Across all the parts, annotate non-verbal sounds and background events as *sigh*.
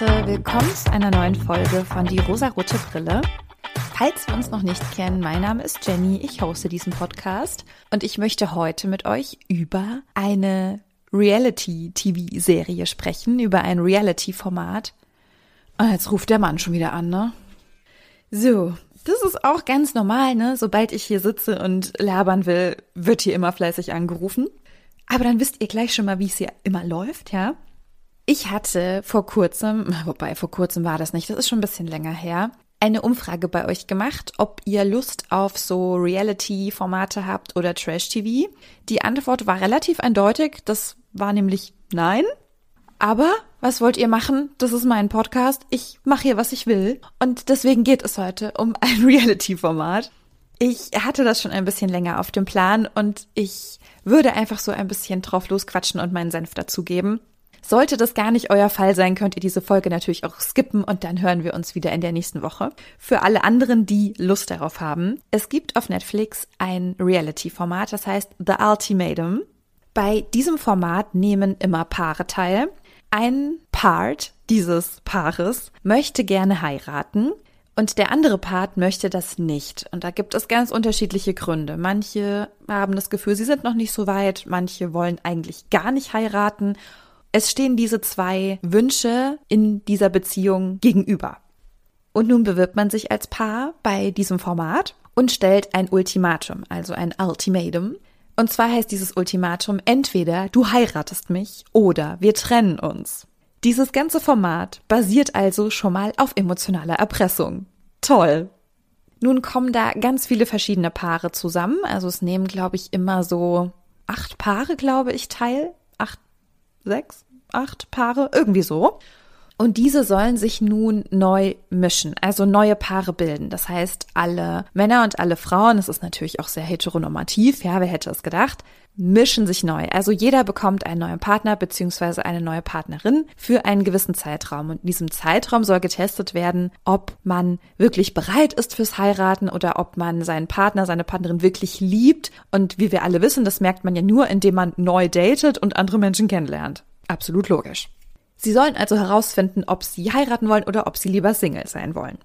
Leute, willkommen zu einer neuen Folge von Die rosarote Brille. Falls wir uns noch nicht kennen, mein Name ist Jenny, ich hoste diesen Podcast und ich möchte heute mit euch über eine Reality-TV-Serie sprechen, über ein Reality-Format. Und jetzt ruft der Mann schon wieder an, ne? So, das ist auch ganz normal, ne? Sobald ich hier sitze und labern will, wird hier immer fleißig angerufen. Aber dann wisst ihr gleich schon mal, wie es hier immer läuft, ja? Ich hatte vor kurzem, *laughs* wobei vor kurzem war das nicht, das ist schon ein bisschen länger her, eine Umfrage bei euch gemacht, ob ihr Lust auf so Reality-Formate habt oder Trash-TV. Die Antwort war relativ eindeutig, das war nämlich nein. Aber was wollt ihr machen? Das ist mein Podcast. Ich mache hier, was ich will. Und deswegen geht es heute um ein *laughs* Reality-Format. Ich hatte das schon ein bisschen länger auf dem Plan und ich würde einfach so ein bisschen drauf losquatschen und meinen Senf dazugeben. Sollte das gar nicht euer Fall sein, könnt ihr diese Folge natürlich auch skippen und dann hören wir uns wieder in der nächsten Woche. Für alle anderen, die Lust darauf haben, es gibt auf Netflix ein Reality-Format, das heißt The Ultimatum. Bei diesem Format nehmen immer Paare teil. Ein Part dieses Paares möchte gerne heiraten, und der andere Part möchte das nicht. Und da gibt es ganz unterschiedliche Gründe. Manche haben das Gefühl, sie sind noch nicht so weit, manche wollen eigentlich gar nicht heiraten es stehen diese zwei Wünsche in dieser Beziehung gegenüber. Und nun bewirbt man sich als Paar bei diesem Format und stellt ein Ultimatum, also ein Ultimatum. Und zwar heißt dieses Ultimatum entweder du heiratest mich oder wir trennen uns. Dieses ganze Format basiert also schon mal auf emotionaler Erpressung. Toll! Nun kommen da ganz viele verschiedene Paare zusammen. Also es nehmen, glaube ich, immer so acht Paare, glaube ich, teil. Sechs, acht Paare, irgendwie so. Und diese sollen sich nun neu mischen, also neue Paare bilden. Das heißt, alle Männer und alle Frauen, das ist natürlich auch sehr heteronormativ, ja, wer hätte es gedacht, mischen sich neu. Also jeder bekommt einen neuen Partner beziehungsweise eine neue Partnerin für einen gewissen Zeitraum. Und in diesem Zeitraum soll getestet werden, ob man wirklich bereit ist fürs Heiraten oder ob man seinen Partner, seine Partnerin wirklich liebt. Und wie wir alle wissen, das merkt man ja nur, indem man neu datet und andere Menschen kennenlernt. Absolut logisch. Sie sollen also herausfinden, ob sie heiraten wollen oder ob sie lieber Single sein wollen.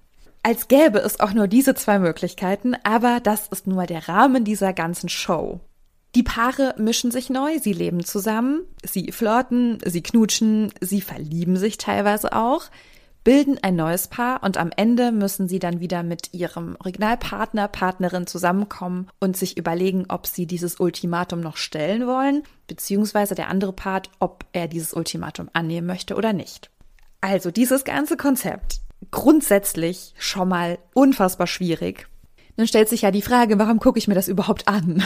Als gäbe es auch nur diese zwei Möglichkeiten, aber das ist nur der Rahmen dieser ganzen Show. Die Paare mischen sich neu, sie leben zusammen, sie flirten, sie knutschen, sie verlieben sich teilweise auch bilden ein neues Paar und am Ende müssen sie dann wieder mit ihrem Originalpartner, Partnerin zusammenkommen und sich überlegen, ob sie dieses Ultimatum noch stellen wollen, beziehungsweise der andere Part, ob er dieses Ultimatum annehmen möchte oder nicht. Also dieses ganze Konzept grundsätzlich schon mal unfassbar schwierig. Nun stellt sich ja die Frage, warum gucke ich mir das überhaupt an?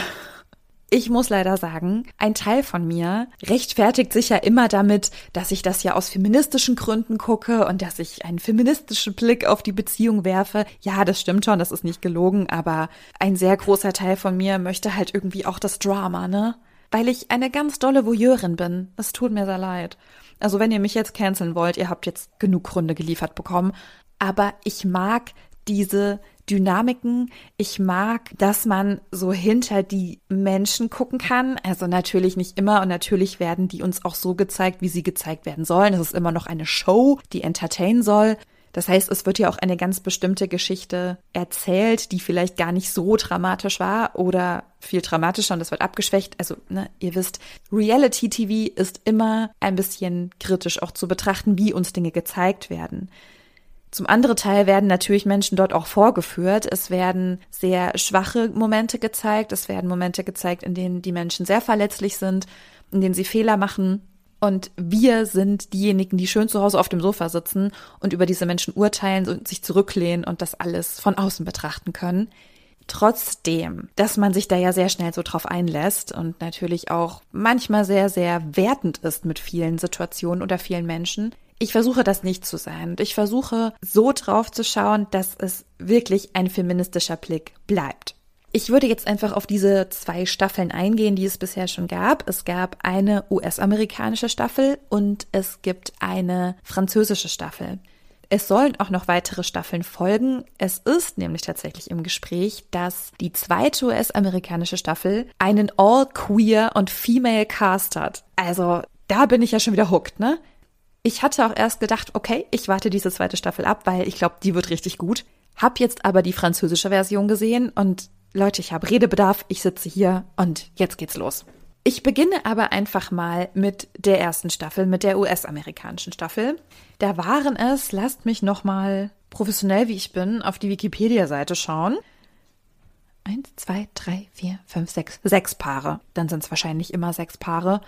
Ich muss leider sagen, ein Teil von mir rechtfertigt sich ja immer damit, dass ich das ja aus feministischen Gründen gucke und dass ich einen feministischen Blick auf die Beziehung werfe. Ja, das stimmt schon, das ist nicht gelogen, aber ein sehr großer Teil von mir möchte halt irgendwie auch das Drama, ne? Weil ich eine ganz dolle Voyeurin bin. Es tut mir sehr leid. Also wenn ihr mich jetzt canceln wollt, ihr habt jetzt genug Gründe geliefert bekommen. Aber ich mag diese Dynamiken. Ich mag, dass man so hinter die Menschen gucken kann. Also natürlich nicht immer und natürlich werden die uns auch so gezeigt, wie sie gezeigt werden sollen. Es ist immer noch eine Show, die entertain soll. Das heißt, es wird ja auch eine ganz bestimmte Geschichte erzählt, die vielleicht gar nicht so dramatisch war oder viel dramatischer und das wird abgeschwächt. Also, ne, ihr wisst, Reality TV ist immer ein bisschen kritisch auch zu betrachten, wie uns Dinge gezeigt werden. Zum anderen Teil werden natürlich Menschen dort auch vorgeführt. Es werden sehr schwache Momente gezeigt. Es werden Momente gezeigt, in denen die Menschen sehr verletzlich sind, in denen sie Fehler machen. Und wir sind diejenigen, die schön zu Hause auf dem Sofa sitzen und über diese Menschen urteilen und sich zurücklehnen und das alles von außen betrachten können. Trotzdem, dass man sich da ja sehr schnell so drauf einlässt und natürlich auch manchmal sehr, sehr wertend ist mit vielen Situationen oder vielen Menschen, ich versuche das nicht zu sein und ich versuche so drauf zu schauen, dass es wirklich ein feministischer Blick bleibt. Ich würde jetzt einfach auf diese zwei Staffeln eingehen, die es bisher schon gab. Es gab eine US-amerikanische Staffel und es gibt eine französische Staffel. Es sollen auch noch weitere Staffeln folgen. Es ist nämlich tatsächlich im Gespräch, dass die zweite US-amerikanische Staffel einen all-queer und female Cast hat. Also da bin ich ja schon wieder hooked, ne? Ich hatte auch erst gedacht, okay, ich warte diese zweite Staffel ab, weil ich glaube, die wird richtig gut. Hab jetzt aber die französische Version gesehen und Leute, ich habe Redebedarf, ich sitze hier und jetzt geht's los. Ich beginne aber einfach mal mit der ersten Staffel, mit der US-amerikanischen Staffel. Da waren es, lasst mich noch mal professionell wie ich bin, auf die Wikipedia-Seite schauen. Eins, zwei, drei, vier, fünf, sechs. Sechs Paare. Dann sind es wahrscheinlich immer sechs Paare.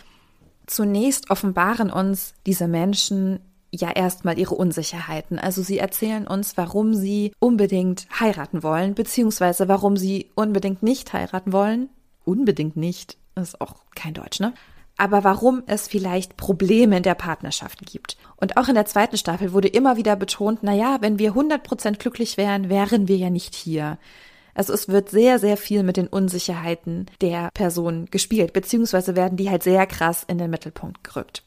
Zunächst offenbaren uns diese Menschen ja erstmal ihre Unsicherheiten. Also sie erzählen uns, warum sie unbedingt heiraten wollen, beziehungsweise warum sie unbedingt nicht heiraten wollen. Unbedingt nicht. Ist auch kein Deutsch, ne? Aber warum es vielleicht Probleme in der Partnerschaft gibt. Und auch in der zweiten Staffel wurde immer wieder betont, na ja, wenn wir 100% glücklich wären, wären wir ja nicht hier. Also es wird sehr, sehr viel mit den Unsicherheiten der Person gespielt, beziehungsweise werden die halt sehr krass in den Mittelpunkt gerückt.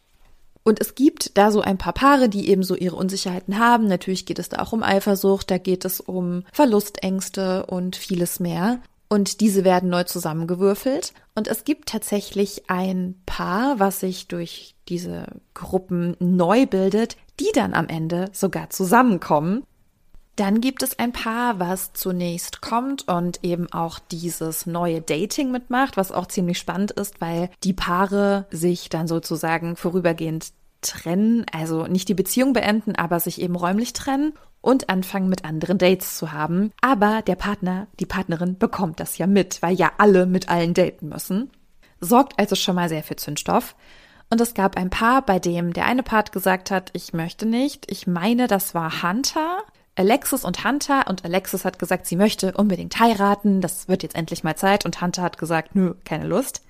Und es gibt da so ein paar Paare, die eben so ihre Unsicherheiten haben. Natürlich geht es da auch um Eifersucht, da geht es um Verlustängste und vieles mehr und diese werden neu zusammengewürfelt. Und es gibt tatsächlich ein Paar, was sich durch diese Gruppen neu bildet, die dann am Ende sogar zusammenkommen. Dann gibt es ein Paar, was zunächst kommt und eben auch dieses neue Dating mitmacht, was auch ziemlich spannend ist, weil die Paare sich dann sozusagen vorübergehend trennen, also nicht die Beziehung beenden, aber sich eben räumlich trennen und anfangen mit anderen Dates zu haben. Aber der Partner, die Partnerin bekommt das ja mit, weil ja alle mit allen daten müssen. Sorgt also schon mal sehr für Zündstoff. Und es gab ein Paar, bei dem der eine Part gesagt hat, ich möchte nicht. Ich meine, das war Hunter. Alexis und Hunter und Alexis hat gesagt, sie möchte unbedingt heiraten, das wird jetzt endlich mal Zeit und Hunter hat gesagt, nö, keine Lust.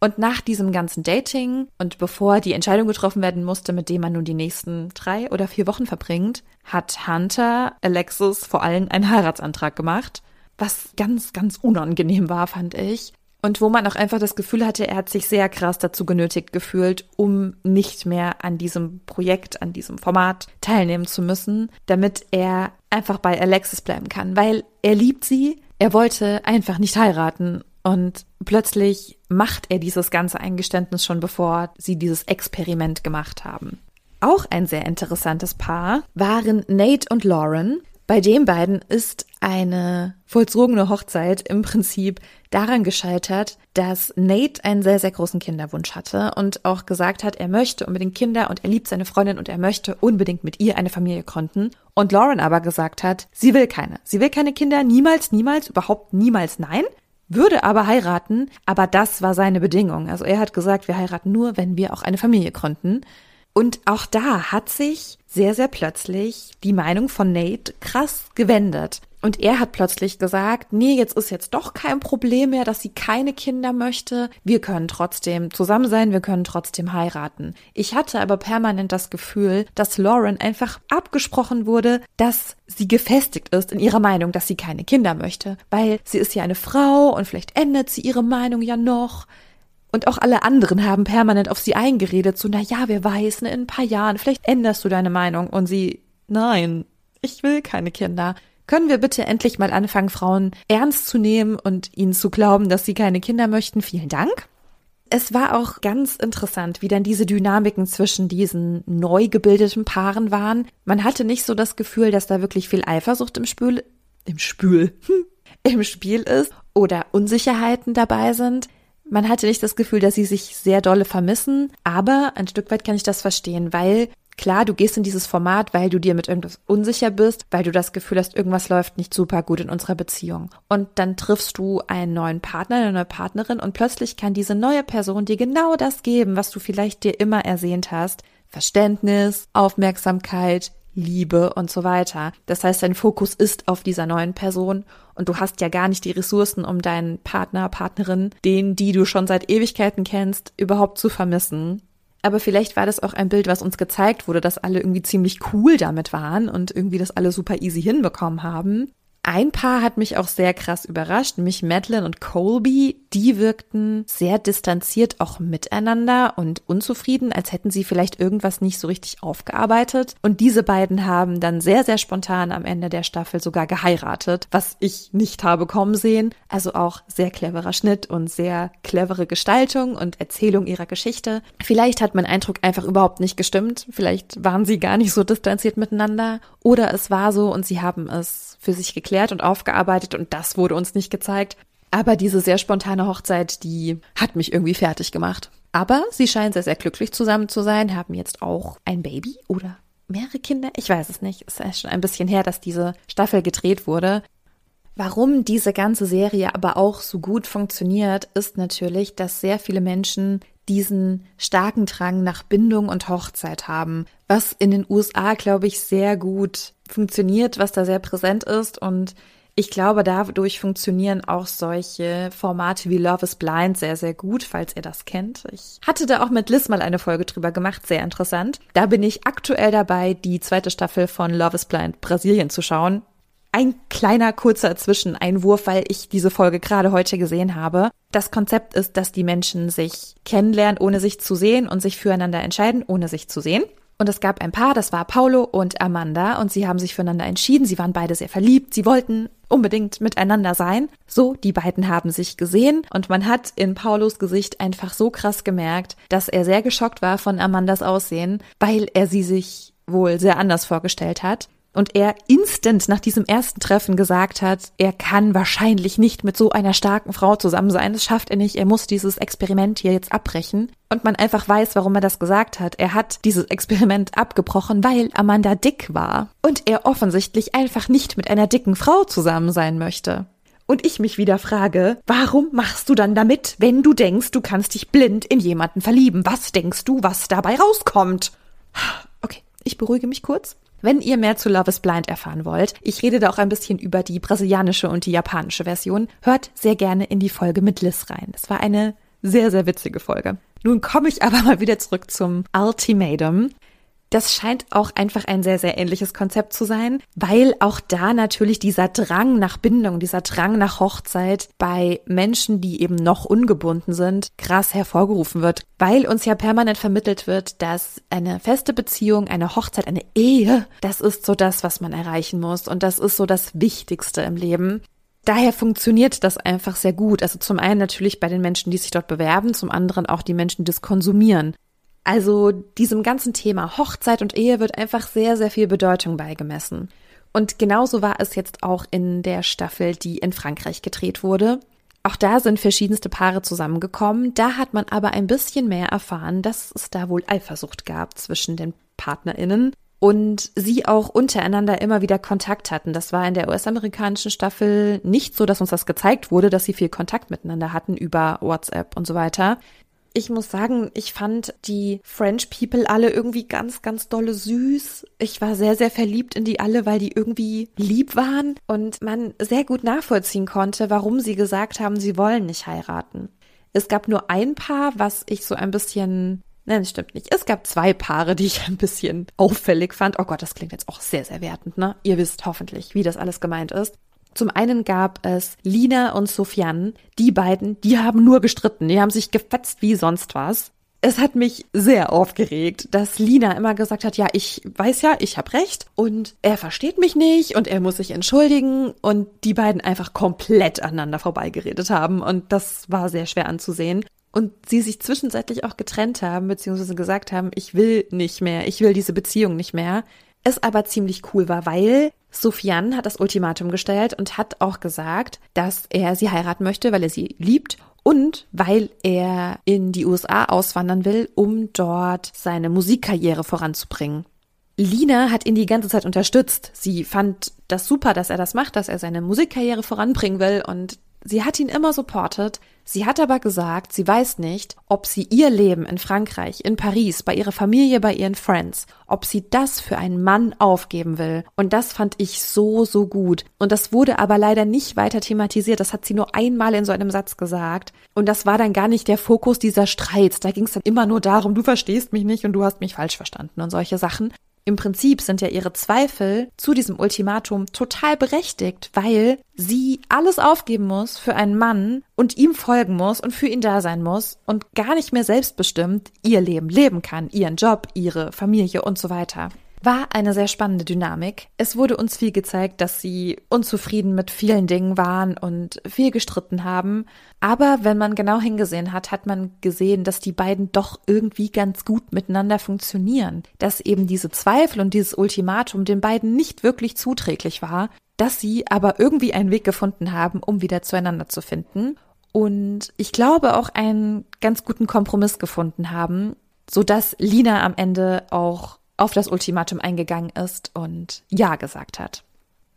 Und nach diesem ganzen Dating und bevor die Entscheidung getroffen werden musste, mit dem man nun die nächsten drei oder vier Wochen verbringt, hat Hunter Alexis vor allem einen Heiratsantrag gemacht, was ganz, ganz unangenehm war, fand ich. Und wo man auch einfach das Gefühl hatte, er hat sich sehr krass dazu genötigt gefühlt, um nicht mehr an diesem Projekt, an diesem Format teilnehmen zu müssen, damit er einfach bei Alexis bleiben kann, weil er liebt sie, er wollte einfach nicht heiraten und plötzlich macht er dieses ganze Eingeständnis schon bevor sie dieses Experiment gemacht haben. Auch ein sehr interessantes Paar waren Nate und Lauren. Bei den beiden ist eine vollzogene Hochzeit im Prinzip daran gescheitert, dass Nate einen sehr, sehr großen Kinderwunsch hatte und auch gesagt hat, er möchte unbedingt Kinder und er liebt seine Freundin und er möchte unbedingt mit ihr eine Familie gründen. Und Lauren aber gesagt hat, sie will keine. Sie will keine Kinder, niemals, niemals, überhaupt niemals nein würde aber heiraten, aber das war seine Bedingung. Also er hat gesagt, wir heiraten nur, wenn wir auch eine Familie gründen. Und auch da hat sich sehr, sehr plötzlich die Meinung von Nate krass gewendet. Und er hat plötzlich gesagt, nee, jetzt ist jetzt doch kein Problem mehr, dass sie keine Kinder möchte. Wir können trotzdem zusammen sein, wir können trotzdem heiraten. Ich hatte aber permanent das Gefühl, dass Lauren einfach abgesprochen wurde, dass sie gefestigt ist in ihrer Meinung, dass sie keine Kinder möchte. Weil sie ist ja eine Frau und vielleicht ändert sie ihre Meinung ja noch. Und auch alle anderen haben permanent auf sie eingeredet, so, na ja, wer weiß, ne, in ein paar Jahren, vielleicht änderst du deine Meinung. Und sie, nein, ich will keine Kinder. Können wir bitte endlich mal anfangen, Frauen ernst zu nehmen und ihnen zu glauben, dass sie keine Kinder möchten? Vielen Dank. Es war auch ganz interessant, wie dann diese Dynamiken zwischen diesen neu gebildeten Paaren waren. Man hatte nicht so das Gefühl, dass da wirklich viel Eifersucht im Spül, im Spül, *laughs* im Spiel ist oder Unsicherheiten dabei sind. Man hatte nicht das Gefühl, dass sie sich sehr dolle vermissen, aber ein Stück weit kann ich das verstehen, weil klar, du gehst in dieses Format, weil du dir mit irgendwas unsicher bist, weil du das Gefühl hast, irgendwas läuft nicht super gut in unserer Beziehung. Und dann triffst du einen neuen Partner, eine neue Partnerin und plötzlich kann diese neue Person dir genau das geben, was du vielleicht dir immer ersehnt hast. Verständnis, Aufmerksamkeit, Liebe und so weiter. Das heißt, dein Fokus ist auf dieser neuen Person und du hast ja gar nicht die Ressourcen, um deinen Partner, Partnerin, den, die du schon seit Ewigkeiten kennst, überhaupt zu vermissen. Aber vielleicht war das auch ein Bild, was uns gezeigt wurde, dass alle irgendwie ziemlich cool damit waren und irgendwie das alle super easy hinbekommen haben. Ein Paar hat mich auch sehr krass überrascht, nämlich Madeline und Colby. Die wirkten sehr distanziert auch miteinander und unzufrieden, als hätten sie vielleicht irgendwas nicht so richtig aufgearbeitet. Und diese beiden haben dann sehr, sehr spontan am Ende der Staffel sogar geheiratet, was ich nicht habe kommen sehen. Also auch sehr cleverer Schnitt und sehr clevere Gestaltung und Erzählung ihrer Geschichte. Vielleicht hat mein Eindruck einfach überhaupt nicht gestimmt. Vielleicht waren sie gar nicht so distanziert miteinander. Oder es war so und sie haben es für sich geklärt und aufgearbeitet und das wurde uns nicht gezeigt. Aber diese sehr spontane Hochzeit, die hat mich irgendwie fertig gemacht. Aber sie scheinen sehr, sehr glücklich zusammen zu sein, haben jetzt auch ein Baby oder mehrere Kinder. Ich weiß es nicht. Es ist schon ein bisschen her, dass diese Staffel gedreht wurde. Warum diese ganze Serie aber auch so gut funktioniert, ist natürlich, dass sehr viele Menschen diesen starken Drang nach Bindung und Hochzeit haben, was in den USA, glaube ich, sehr gut funktioniert, was da sehr präsent ist und ich glaube, dadurch funktionieren auch solche Formate wie Love is Blind sehr, sehr gut, falls ihr das kennt. Ich hatte da auch mit Liz mal eine Folge drüber gemacht, sehr interessant. Da bin ich aktuell dabei, die zweite Staffel von Love is Blind Brasilien zu schauen. Ein kleiner kurzer Zwischeneinwurf, weil ich diese Folge gerade heute gesehen habe. Das Konzept ist, dass die Menschen sich kennenlernen, ohne sich zu sehen und sich füreinander entscheiden, ohne sich zu sehen. Und es gab ein Paar, das war Paulo und Amanda, und sie haben sich füreinander entschieden. Sie waren beide sehr verliebt. Sie wollten unbedingt miteinander sein. So, die beiden haben sich gesehen und man hat in Paulos Gesicht einfach so krass gemerkt, dass er sehr geschockt war von Amandas Aussehen, weil er sie sich wohl sehr anders vorgestellt hat und er instant nach diesem ersten Treffen gesagt hat, er kann wahrscheinlich nicht mit so einer starken Frau zusammen sein, das schafft er nicht, er muss dieses Experiment hier jetzt abbrechen und man einfach weiß, warum er das gesagt hat. Er hat dieses Experiment abgebrochen, weil Amanda dick war und er offensichtlich einfach nicht mit einer dicken Frau zusammen sein möchte. Und ich mich wieder frage, warum machst du dann damit, wenn du denkst, du kannst dich blind in jemanden verlieben? Was denkst du, was dabei rauskommt? Okay, ich beruhige mich kurz. Wenn ihr mehr zu Love is Blind erfahren wollt, ich rede da auch ein bisschen über die brasilianische und die japanische Version, hört sehr gerne in die Folge mit Liz rein. Das war eine sehr, sehr witzige Folge. Nun komme ich aber mal wieder zurück zum Ultimatum. Das scheint auch einfach ein sehr, sehr ähnliches Konzept zu sein, weil auch da natürlich dieser Drang nach Bindung, dieser Drang nach Hochzeit bei Menschen, die eben noch ungebunden sind, krass hervorgerufen wird, weil uns ja permanent vermittelt wird, dass eine feste Beziehung, eine Hochzeit, eine Ehe, das ist so das, was man erreichen muss und das ist so das Wichtigste im Leben. Daher funktioniert das einfach sehr gut. Also zum einen natürlich bei den Menschen, die sich dort bewerben, zum anderen auch die Menschen, die das konsumieren. Also diesem ganzen Thema Hochzeit und Ehe wird einfach sehr, sehr viel Bedeutung beigemessen. Und genauso war es jetzt auch in der Staffel, die in Frankreich gedreht wurde. Auch da sind verschiedenste Paare zusammengekommen. Da hat man aber ein bisschen mehr erfahren, dass es da wohl Eifersucht gab zwischen den PartnerInnen und sie auch untereinander immer wieder Kontakt hatten. Das war in der US-amerikanischen Staffel nicht so, dass uns das gezeigt wurde, dass sie viel Kontakt miteinander hatten über WhatsApp und so weiter. Ich muss sagen, ich fand die French People alle irgendwie ganz, ganz dolle süß. Ich war sehr, sehr verliebt in die alle, weil die irgendwie lieb waren und man sehr gut nachvollziehen konnte, warum sie gesagt haben, sie wollen nicht heiraten. Es gab nur ein Paar, was ich so ein bisschen Nein, das stimmt nicht. Es gab zwei Paare, die ich ein bisschen auffällig fand. Oh Gott, das klingt jetzt auch sehr, sehr wertend, ne? Ihr wisst hoffentlich, wie das alles gemeint ist. Zum einen gab es Lina und Sofian. Die beiden, die haben nur gestritten. Die haben sich gefetzt wie sonst was. Es hat mich sehr aufgeregt, dass Lina immer gesagt hat, ja, ich weiß ja, ich habe recht und er versteht mich nicht und er muss sich entschuldigen und die beiden einfach komplett aneinander vorbeigeredet haben und das war sehr schwer anzusehen. Und sie sich zwischenzeitlich auch getrennt haben, beziehungsweise gesagt haben, ich will nicht mehr, ich will diese Beziehung nicht mehr. Es aber ziemlich cool war, weil Sofian hat das Ultimatum gestellt und hat auch gesagt, dass er sie heiraten möchte, weil er sie liebt und weil er in die USA auswandern will, um dort seine Musikkarriere voranzubringen. Lina hat ihn die ganze Zeit unterstützt. Sie fand das super, dass er das macht, dass er seine Musikkarriere voranbringen will und sie hat ihn immer supportet. Sie hat aber gesagt, sie weiß nicht, ob sie ihr Leben in Frankreich, in Paris, bei ihrer Familie, bei ihren Friends, ob sie das für einen Mann aufgeben will. Und das fand ich so, so gut. Und das wurde aber leider nicht weiter thematisiert. Das hat sie nur einmal in so einem Satz gesagt. Und das war dann gar nicht der Fokus dieser Streits. Da ging es dann immer nur darum, du verstehst mich nicht und du hast mich falsch verstanden und solche Sachen. Im Prinzip sind ja ihre Zweifel zu diesem Ultimatum total berechtigt, weil sie alles aufgeben muss für einen Mann und ihm folgen muss und für ihn da sein muss und gar nicht mehr selbstbestimmt ihr Leben leben kann, ihren Job, ihre Familie und so weiter war eine sehr spannende Dynamik. Es wurde uns viel gezeigt, dass sie unzufrieden mit vielen Dingen waren und viel gestritten haben. Aber wenn man genau hingesehen hat, hat man gesehen, dass die beiden doch irgendwie ganz gut miteinander funktionieren. Dass eben diese Zweifel und dieses Ultimatum den beiden nicht wirklich zuträglich war, dass sie aber irgendwie einen Weg gefunden haben, um wieder zueinander zu finden. Und ich glaube auch einen ganz guten Kompromiss gefunden haben, so dass Lina am Ende auch auf das Ultimatum eingegangen ist und Ja gesagt hat.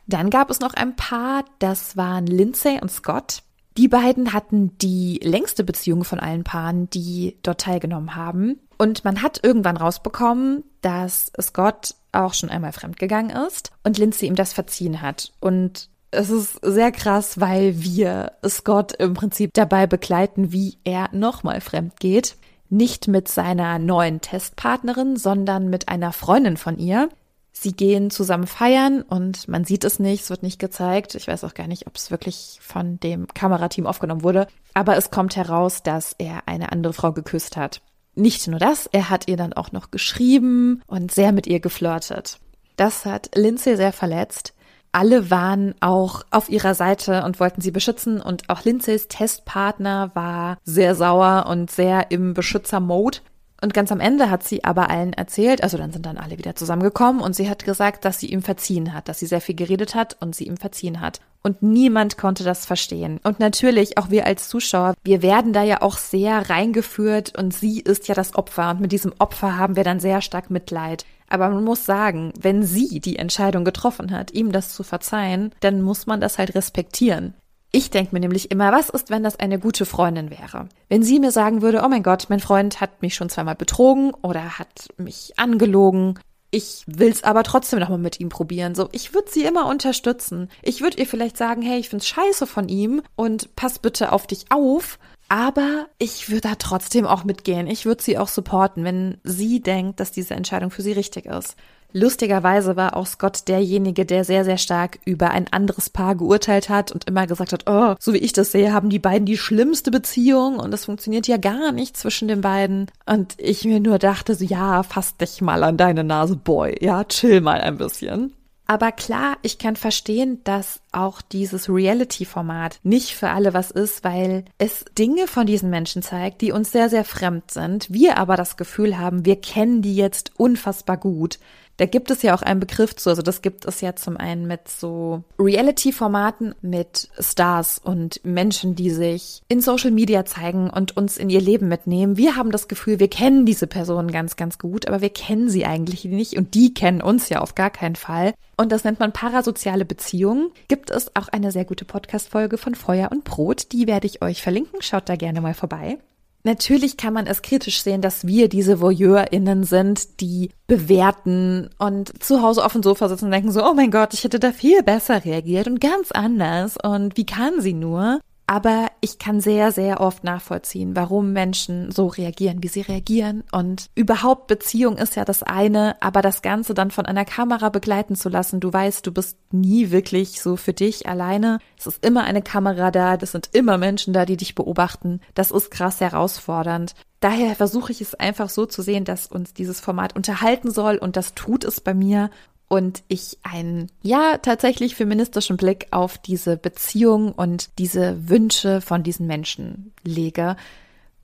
Dann gab es noch ein Paar, das waren Lindsay und Scott. Die beiden hatten die längste Beziehung von allen Paaren, die dort teilgenommen haben. Und man hat irgendwann rausbekommen, dass Scott auch schon einmal fremdgegangen ist und Lindsay ihm das verziehen hat. Und es ist sehr krass, weil wir Scott im Prinzip dabei begleiten, wie er nochmal fremd geht nicht mit seiner neuen Testpartnerin, sondern mit einer Freundin von ihr. Sie gehen zusammen feiern und man sieht es nicht, es wird nicht gezeigt. Ich weiß auch gar nicht, ob es wirklich von dem Kamerateam aufgenommen wurde. Aber es kommt heraus, dass er eine andere Frau geküsst hat. Nicht nur das, er hat ihr dann auch noch geschrieben und sehr mit ihr geflirtet. Das hat Lindsay sehr verletzt alle waren auch auf ihrer Seite und wollten sie beschützen und auch Lindsays Testpartner war sehr sauer und sehr im Beschützer-Mode. Und ganz am Ende hat sie aber allen erzählt, also dann sind dann alle wieder zusammengekommen und sie hat gesagt, dass sie ihm verziehen hat, dass sie sehr viel geredet hat und sie ihm verziehen hat. Und niemand konnte das verstehen. Und natürlich, auch wir als Zuschauer, wir werden da ja auch sehr reingeführt und sie ist ja das Opfer und mit diesem Opfer haben wir dann sehr stark Mitleid. Aber man muss sagen, wenn sie die Entscheidung getroffen hat, ihm das zu verzeihen, dann muss man das halt respektieren. Ich denke mir nämlich immer, was ist, wenn das eine gute Freundin wäre? Wenn sie mir sagen würde, oh mein Gott, mein Freund hat mich schon zweimal betrogen oder hat mich angelogen, ich will's aber trotzdem nochmal mit ihm probieren. So, ich würde sie immer unterstützen. Ich würde ihr vielleicht sagen, hey, ich find's scheiße von ihm und pass bitte auf dich auf. Aber ich würde da trotzdem auch mitgehen. Ich würde sie auch supporten, wenn sie denkt, dass diese Entscheidung für sie richtig ist. Lustigerweise war auch Scott derjenige, der sehr, sehr stark über ein anderes Paar geurteilt hat und immer gesagt hat, oh, so wie ich das sehe, haben die beiden die schlimmste Beziehung und es funktioniert ja gar nicht zwischen den beiden. Und ich mir nur dachte so, ja, fass dich mal an deine Nase, Boy. Ja, chill mal ein bisschen. Aber klar, ich kann verstehen, dass auch dieses Reality-Format nicht für alle was ist, weil es Dinge von diesen Menschen zeigt, die uns sehr, sehr fremd sind. Wir aber das Gefühl haben, wir kennen die jetzt unfassbar gut. Da gibt es ja auch einen Begriff zu. Also das gibt es ja zum einen mit so Reality-Formaten mit Stars und Menschen, die sich in Social Media zeigen und uns in ihr Leben mitnehmen. Wir haben das Gefühl, wir kennen diese Personen ganz, ganz gut, aber wir kennen sie eigentlich nicht und die kennen uns ja auf gar keinen Fall. Und das nennt man parasoziale Beziehungen. Gibt es auch eine sehr gute Podcast-Folge von Feuer und Brot. Die werde ich euch verlinken. Schaut da gerne mal vorbei. Natürlich kann man es kritisch sehen, dass wir diese VoyeurInnen sind, die bewerten und zu Hause auf dem Sofa sitzen und denken so, oh mein Gott, ich hätte da viel besser reagiert und ganz anders und wie kann sie nur? Aber ich kann sehr, sehr oft nachvollziehen, warum Menschen so reagieren, wie sie reagieren. Und überhaupt Beziehung ist ja das eine, aber das Ganze dann von einer Kamera begleiten zu lassen, du weißt, du bist nie wirklich so für dich alleine. Es ist immer eine Kamera da, das sind immer Menschen da, die dich beobachten. Das ist krass herausfordernd. Daher versuche ich es einfach so zu sehen, dass uns dieses Format unterhalten soll und das tut es bei mir und ich einen, ja, tatsächlich feministischen Blick auf diese Beziehung und diese Wünsche von diesen Menschen lege,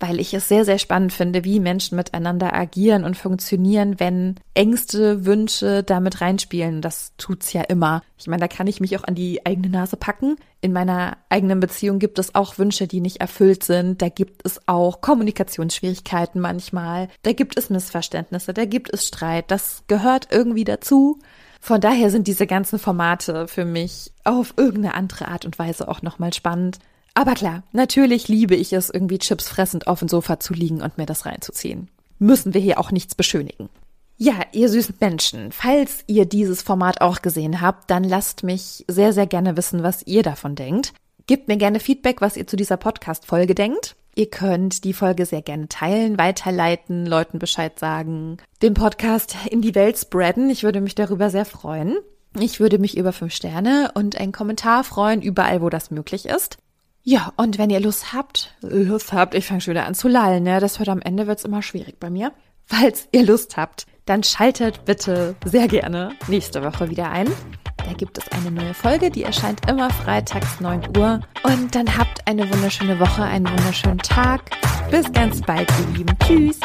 weil ich es sehr, sehr spannend finde, wie Menschen miteinander agieren und funktionieren, wenn Ängste, Wünsche damit reinspielen. Das tut's ja immer. Ich meine, da kann ich mich auch an die eigene Nase packen. In meiner eigenen Beziehung gibt es auch Wünsche, die nicht erfüllt sind. Da gibt es auch Kommunikationsschwierigkeiten manchmal. Da gibt es Missverständnisse. Da gibt es Streit. Das gehört irgendwie dazu. Von daher sind diese ganzen Formate für mich auf irgendeine andere Art und Weise auch nochmal spannend. Aber klar, natürlich liebe ich es, irgendwie Chips fressend auf dem Sofa zu liegen und mir das reinzuziehen. Müssen wir hier auch nichts beschönigen. Ja, ihr süßen Menschen, falls ihr dieses Format auch gesehen habt, dann lasst mich sehr, sehr gerne wissen, was ihr davon denkt. Gebt mir gerne Feedback, was ihr zu dieser Podcast-Folge denkt. Ihr könnt die Folge sehr gerne teilen, weiterleiten, Leuten Bescheid sagen, den Podcast in die Welt spreaden. Ich würde mich darüber sehr freuen. Ich würde mich über fünf Sterne und einen Kommentar freuen, überall, wo das möglich ist. Ja, und wenn ihr Lust habt, Lust habt, ich fange schon wieder an zu lallen, ne? Das hört am Ende wird's immer schwierig bei mir. Falls ihr Lust habt, dann schaltet bitte sehr gerne nächste Woche wieder ein. Da gibt es eine neue Folge, die erscheint immer freitags 9 Uhr. Und dann habt eine wunderschöne Woche, einen wunderschönen Tag. Bis ganz bald, ihr Lieben. Tschüss.